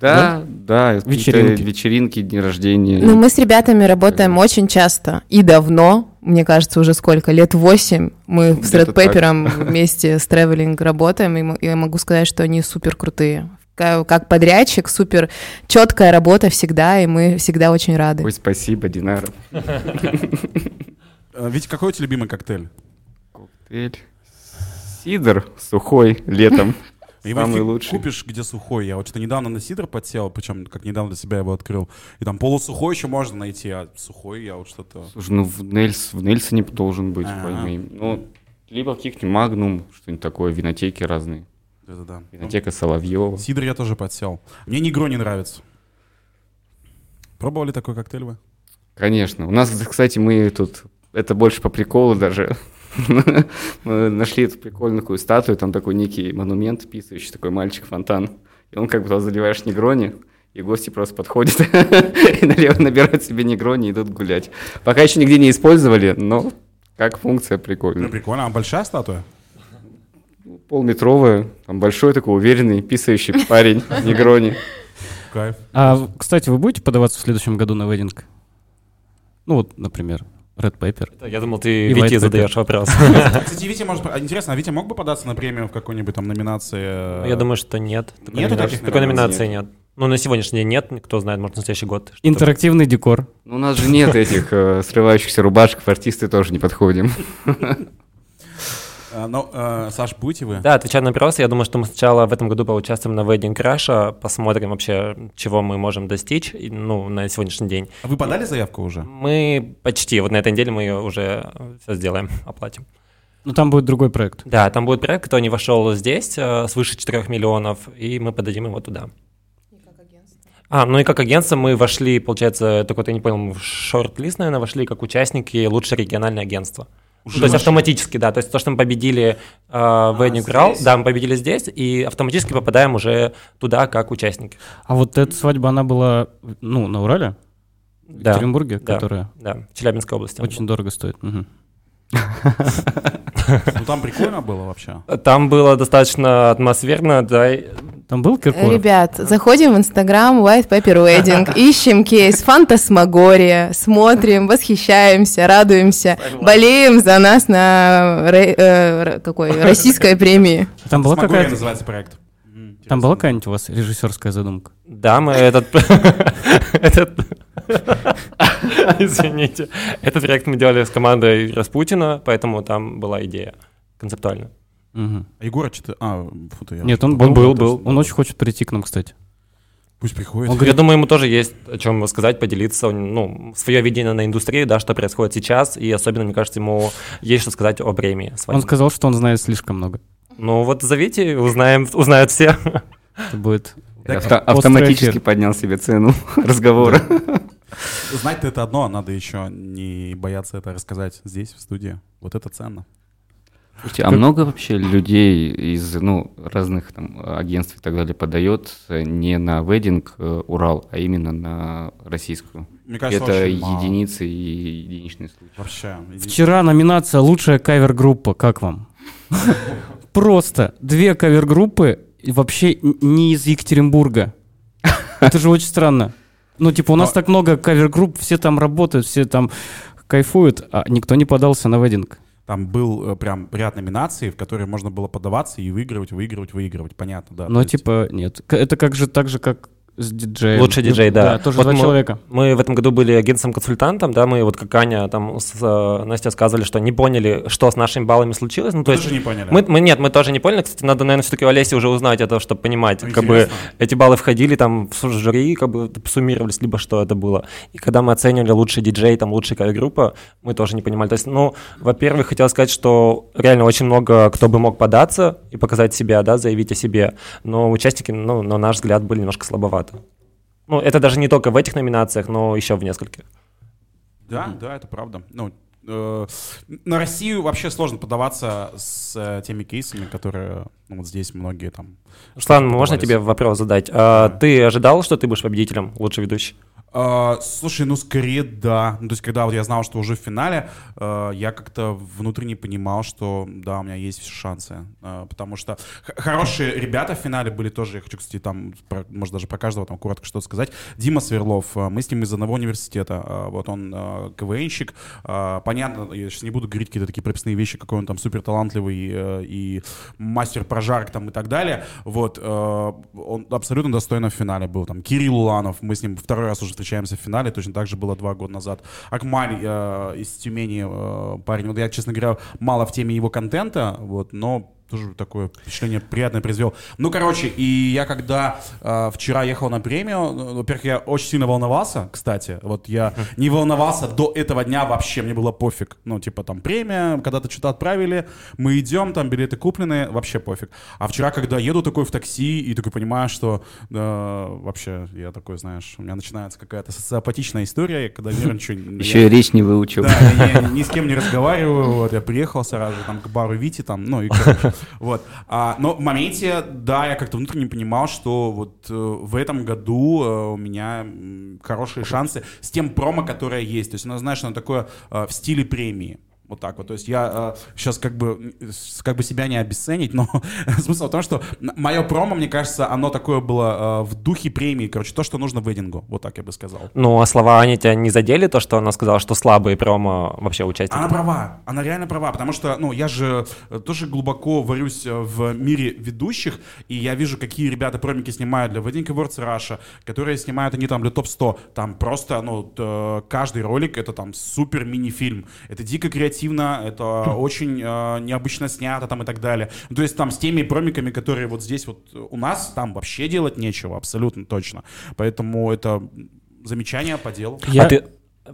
Да, да, какие-то Вечеринки. вечеринки, дни рождения. Ну, мы с ребятами работаем очень часто и давно, мне кажется, уже сколько, лет восемь. Мы с Red Paper вместе с Traveling работаем, и я могу сказать, что они супер крутые. Как подрядчик, супер четкая работа всегда, и мы всегда очень рады. Ой, спасибо, Динара. э, Витя, какой у тебя любимый коктейль? Коктейль. Сидр сухой летом. Его Самый лучший. купишь, где сухой. Я вот что-то недавно на сидр подсел, причем как недавно для себя его открыл. И там полусухой еще можно найти, а сухой я вот что-то... Слушай, ну в, Нельс, в Нельсоне должен быть, А. по моим. Ну, либо каких-нибудь Магнум, что-нибудь такое, винотеки разные. Да-да-да. Винотека Соловьева. Сидр я тоже подсел. Мне негро не нравится. Пробовали такой коктейль вы? Конечно. У нас, кстати, мы тут... Это больше по приколу даже. Мы нашли эту прикольную такую статую, там такой некий монумент, писающий такой мальчик-фонтан. И он как бы туда заливаешь негрони, и гости просто подходят и налево набирают себе негрони и идут гулять. Пока еще нигде не использовали, но как функция Ну, прикольная. прикольно. А большая статуя? Полметровая, там большой такой уверенный, писающий парень, негрони. Кайф. А, кстати, вы будете подаваться в следующем году на вединг? Ну вот, например, Red Paper. Я думал, ты И Вите White задаешь вопрос. Кстати, Витя может... а, Интересно, а Витя мог бы податься на премию в какой-нибудь там номинации? э, Я думаю, что нет. Такой таких Такой номинации нет. Ну, на сегодняшний день нет, кто знает, может, на следующий год. Интерактивный декор. Ну, у нас же нет этих э, срывающихся рубашек, артисты тоже не подходим. э, Ну, э, Саш, будете вы? Да, отвечая на вопрос, я думаю, что мы сначала в этом году поучаствуем на Wedding Crash, посмотрим вообще, чего мы можем достичь, ну, на сегодняшний день. А Вы подали заявку уже? Мы почти, вот на этой неделе мы ее уже все сделаем, оплатим. Ну там будет другой проект. Да, там будет проект, который не вошел здесь, э, свыше 4 миллионов, и мы подадим его туда. А, ну и как агентство мы вошли, получается, только вот я не понял, мы в шорт-лист, наверное, вошли как участники лучшее региональное агентство. Ну, то есть автоматически, да. То есть то, что мы победили э, в Wedding Crawl, здесь? да, мы победили здесь, и автоматически попадаем уже туда как участники. А вот эта свадьба, она была, ну, на Урале, в Да, Екатеринбурге, да. которая Да, в Челябинской области. очень дорого стоит. Мгм. Ну, там прикольно было вообще. Там было достаточно атмосферно, да. Там был Киркоров? Ребят, заходим в Инстаграм White Paper Wedding, ищем кейс Фантасмагория, смотрим, восхищаемся, радуемся, болеем за нас на э, р- какой российской премии. Там была какая-то... называется проект? Там была какая-нибудь у вас режиссерская задумка? Да, мы этот... этот- Извините. Этот проект мы делали с командой Распутина, поэтому там была идея концептуально. Мгм. А Егора что-то... А, фу ты, я Нет, он подумал, был, был. Он очень хочет прийти к нам, кстати. Пусть приходит. Он Я говорит, думаю, ему тоже есть о чем сказать, поделиться, ну, свое видение на индустрии, да, что происходит сейчас, и особенно, мне кажется, ему есть что сказать о премии. он сказал, что он знает слишком много. Ну вот зовите, узнаем, узнают все. Это будет... Авто- автоматически эфир. поднял себе цену разговора. Знать-то это одно, а надо еще не бояться это рассказать здесь, в студии. Вот это ценно. Слушайте, а много вообще людей из ну, разных там, агентств и так далее подает э, не на Wedding э, Урал, а именно на российскую? Мне кажется, Это очень мало. единицы и единичные случаи. Вообще. еди- Вчера номинация «Лучшая кавер-группа». Как вам? Просто две кавер-группы вообще не из Екатеринбурга. Это же очень странно. Ну, типа, у нас так много кавер-групп, все там работают, все там кайфуют, а никто не подался на вединг. Там был э, прям ряд номинаций, в которые можно было подаваться и выигрывать, выигрывать, выигрывать. Понятно, да. Но то есть- типа нет. Это как же так же, как с диджеем. Лучший диджей, да. Да, тоже Вот два мы- человека. Мы в этом году были агентством-консультантом, да, мы вот как Аня там с э, Настей сказали, что не поняли, что с нашими баллами случилось. Ну, то Вы есть тоже не поняли. мы, мы нет, мы тоже не поняли. Кстати, надо, наверное, все-таки у Олеси уже узнать это, чтобы понимать, Ну, как бы интересно. эти баллы входили там в жюри, как бы суммировались, либо что это было. И когда мы оценивали лучший диджей, там лучшая кавер-группа, мы тоже не понимали. То есть, ну, во-первых, хотел сказать, что реально очень много кто бы мог податься и показать себя, да, заявить о себе, но участники, ну, на наш взгляд, были немножко слабоваты. Ну, это даже не только в этих номинациях, но еще в нескольких. Да, да, это правда. Ну, э, на Россию вообще сложно подаваться с э, теми кейсами, которые, ну, вот здесь многие там... Руслан, можно тебе вопрос задать? А, ты ожидал, что ты будешь победителем, лучший ведущий? А, слушай, ну скорее да. Ну, то есть, когда вот я знал, что уже в финале, э, я как-то внутренне понимал, что да, у меня есть шансы. Э, потому что хорошие ребята в финале были тоже, я хочу, кстати, там, про- может, даже про каждого там коротко что-то сказать. Дима Сверлов, э, мы с ним из одного университета. Э, вот он э, КВНщик. Э, понятно, я сейчас не буду говорить какие-то такие прописные вещи, какой он там супер талантливый э, и мастер прожарок там и так далее. Вот, э, он абсолютно достойно в финале был. Там Кирилл Уланов, мы с ним второй раз уже встречаемся в финале, точно так же было два года назад. Акмаль э, из Тюмени э, парень, вот я, честно говоря, мало в теме его контента, вот, но тоже такое впечатление приятное произвел. Ну, короче, и я когда э, вчера ехал на премию, ну, во-первых, я очень сильно волновался, кстати. Вот я не волновался до этого дня вообще, мне было пофиг. Ну, типа там премия, когда-то что-то отправили, мы идем, там билеты куплены, вообще пофиг. А вчера, когда еду такой в такси и такой понимаю, что э, вообще я такой, знаешь, у меня начинается какая-то социопатичная история, когда мир ничего... Еще и речь не выучил. Да, я ни, с кем не разговариваю, вот, я приехал сразу там к бару Вити, там, ну, и, короче, вот. А, но в моменте, да, я как-то внутренне понимал, что вот э, в этом году э, у меня хорошие шансы с тем промо, которое есть. То есть, оно, знаешь, оно такое э, в стиле премии. Вот так вот. То есть я сейчас как бы, как бы себя не обесценить, но смысл в том, что мое промо, мне кажется, оно такое было э, в духе премии. Короче, то, что нужно вейдингу. Вот так я бы сказал. Ну, а слова Ани тебя не задели, то, что она сказала, что слабые промо вообще участники? Она права, она реально права, потому что, ну, я же э, тоже глубоко варюсь э, в мире ведущих, и я вижу, какие ребята промики снимают для Wedding Awards Russia, которые снимают они там для топ-100, там просто, ну, э, каждый ролик это там супер мини-фильм, это дико креативно, это очень э, необычно снято там и так далее. То есть там с теми промиками, которые вот здесь вот у нас, там вообще делать нечего, абсолютно точно. Поэтому это замечание по делу. Я- А ты,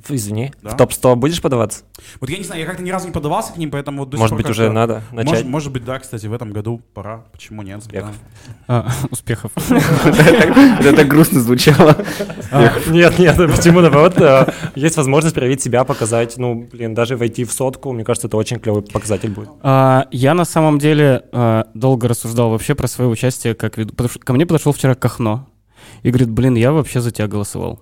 извини, Да? в топ-100 будешь подаваться? Вот я не знаю, я как-то ни разу не подавался к ним, поэтому вот до Может быть, уже надо начать? Может, может быть, да, кстати, в этом году пора. Почему нет? Успехов. А, успехов. Это так грустно звучало. Нет, нет, почему наоборот? э, Есть возможность проявить себя, показать, ну, блин, даже войти в сотку, мне кажется, это очень клевый показатель будет. А, я на самом деле а, долго рассуждал вообще про свое участие как веду. Что ко мне подошел вчера Кахно и говорит, блин, я вообще за тебя голосовал.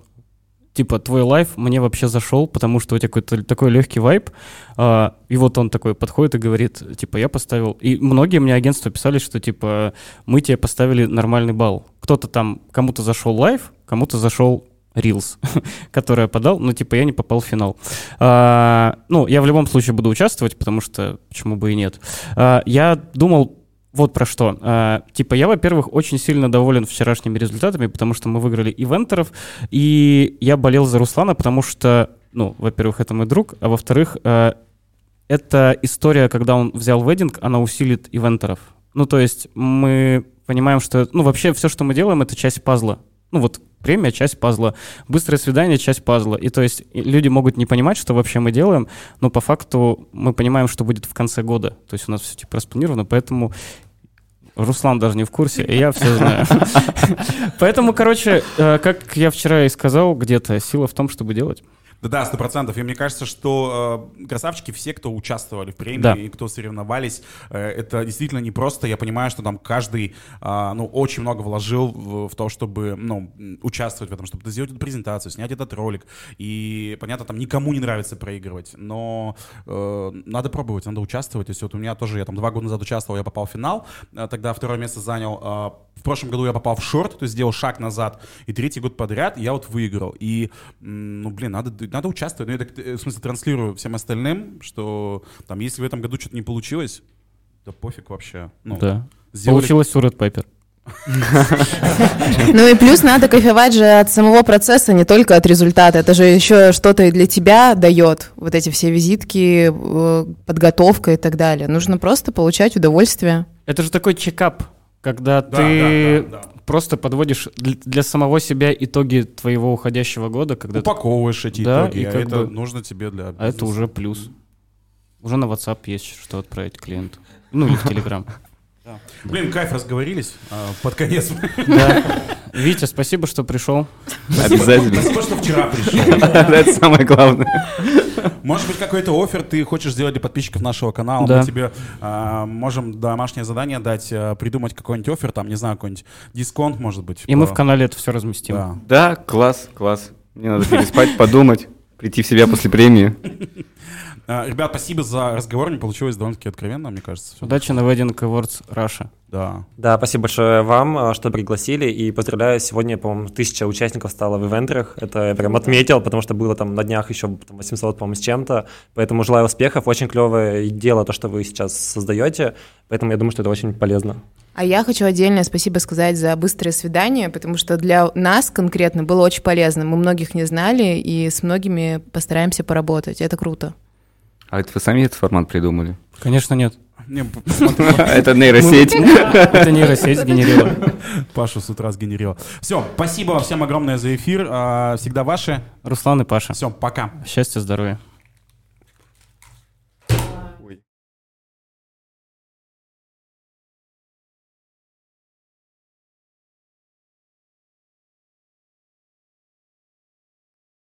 Типа, твой лайф мне вообще зашел, потому что у тебя какой-то такой легкий вайб. А, и вот он такой подходит и говорит, типа, я поставил... И многие мне агентства писали, что, типа, мы тебе поставили нормальный балл. Кто-то там, кому-то зашел лайф, кому-то зашел Reels, который я подал, но типа я не попал в финал. А, ну, я в любом случае буду участвовать, потому что почему бы и нет. А, я думал вот про что. А, типа, я, во-первых, очень сильно доволен вчерашними результатами, потому что мы выиграли ивентеров, и я болел за Руслана, потому что, ну, во-первых, это мой друг, а во-вторых, а, эта история, когда он взял веддинг, она усилит ивентеров. Ну, то есть мы понимаем, что, ну, вообще все, что мы делаем, это часть пазла. Ну, вот премия — часть пазла, быстрое свидание — часть пазла. И то есть люди могут не понимать, что вообще мы делаем, но по факту мы понимаем, что будет в конце года. То есть у нас все типа распланировано, поэтому Руслан даже не в курсе, и я все знаю. Поэтому, короче, э, как я вчера и сказал, где-то сила в том, чтобы делать. Да-да, сто процентов. И мне кажется, что э, красавчики все, кто участвовали в премии Да. и кто соревновались, э, это действительно непросто. Я понимаю, что там каждый, э, ну, очень много вложил в, в то, чтобы, ну, участвовать в этом, чтобы сделать эту презентацию, снять этот ролик. И, понятно, там никому не нравится проигрывать, но э, надо пробовать, надо участвовать. То есть вот у меня тоже, я там два года назад участвовал, я попал в финал, э, тогда второе место занял. э, в прошлом году я попал в шорт, то есть сделал шаг назад, и третий год подряд я вот выиграл. И, ну, блин, надо, надо участвовать. Ну, я так, э, в смысле, транслирую всем остальным, что там, если в этом году что-то не получилось, да пофиг вообще. Ну, Да. сделали- Получилось у Red Piper. Ну и плюс надо кайфовать же от самого процесса, не только от результата. Это же еще что-то и для тебя дает. Вот эти все визитки, э, подготовка и так далее. Нужно просто получать удовольствие. Это же такой чекап, когда Да, ты да, да, да. просто подводишь дл- для самого себя итоги твоего уходящего года, когда ты- Упаковываешь эти Да, итоги, и а как это бы- нужно тебе для а это бизнеса. уже плюс. Уже на WhatsApp есть что отправить клиенту. Ну или в Telegram. Блин, кайф, разговорились а, под конец. Да. Витя, спасибо, что пришел. Обязательно. Спасибо, что вчера пришел. Это самое главное. Может быть, какой-то офер ты хочешь сделать для подписчиков нашего канала? Да. Мы тебе а, можем домашнее задание дать, а, придумать какой-нибудь офер, там, не знаю, какой-нибудь дисконт, может быть. И мы по- в канале это все разместим. Да. Да, класс, класс. Мне надо переспать, подумать, прийти в себя после премии. А, Ребят, спасибо за разговор, не получилось довольно-таки откровенно, мне кажется. Удачи на Wedding Awards Russia. Да. Да, спасибо большое вам, а, что пригласили, и поздравляю, сегодня, по-моему, тысяча участников стало в ивентерах, это я прям отметил, потому что было там на днях еще там, 800, по-моему, с чем-то, поэтому желаю успехов, очень клевое дело то, что вы сейчас создаете, поэтому я думаю, что это очень полезно. А я хочу отдельное спасибо сказать за быстрое свидание, потому что для нас конкретно было очень полезно. Мы многих не знали, и с многими постараемся поработать. Это круто. А это вы сами этот формат придумали? Конечно, нет. Это нейросеть. Это нейросеть сгенерировала. Пашу с утра сгенерировал. Все, спасибо всем огромное за эфир. а, Всегда ваши. Руслан и Паша. Все, пока. Счастья, здоровья.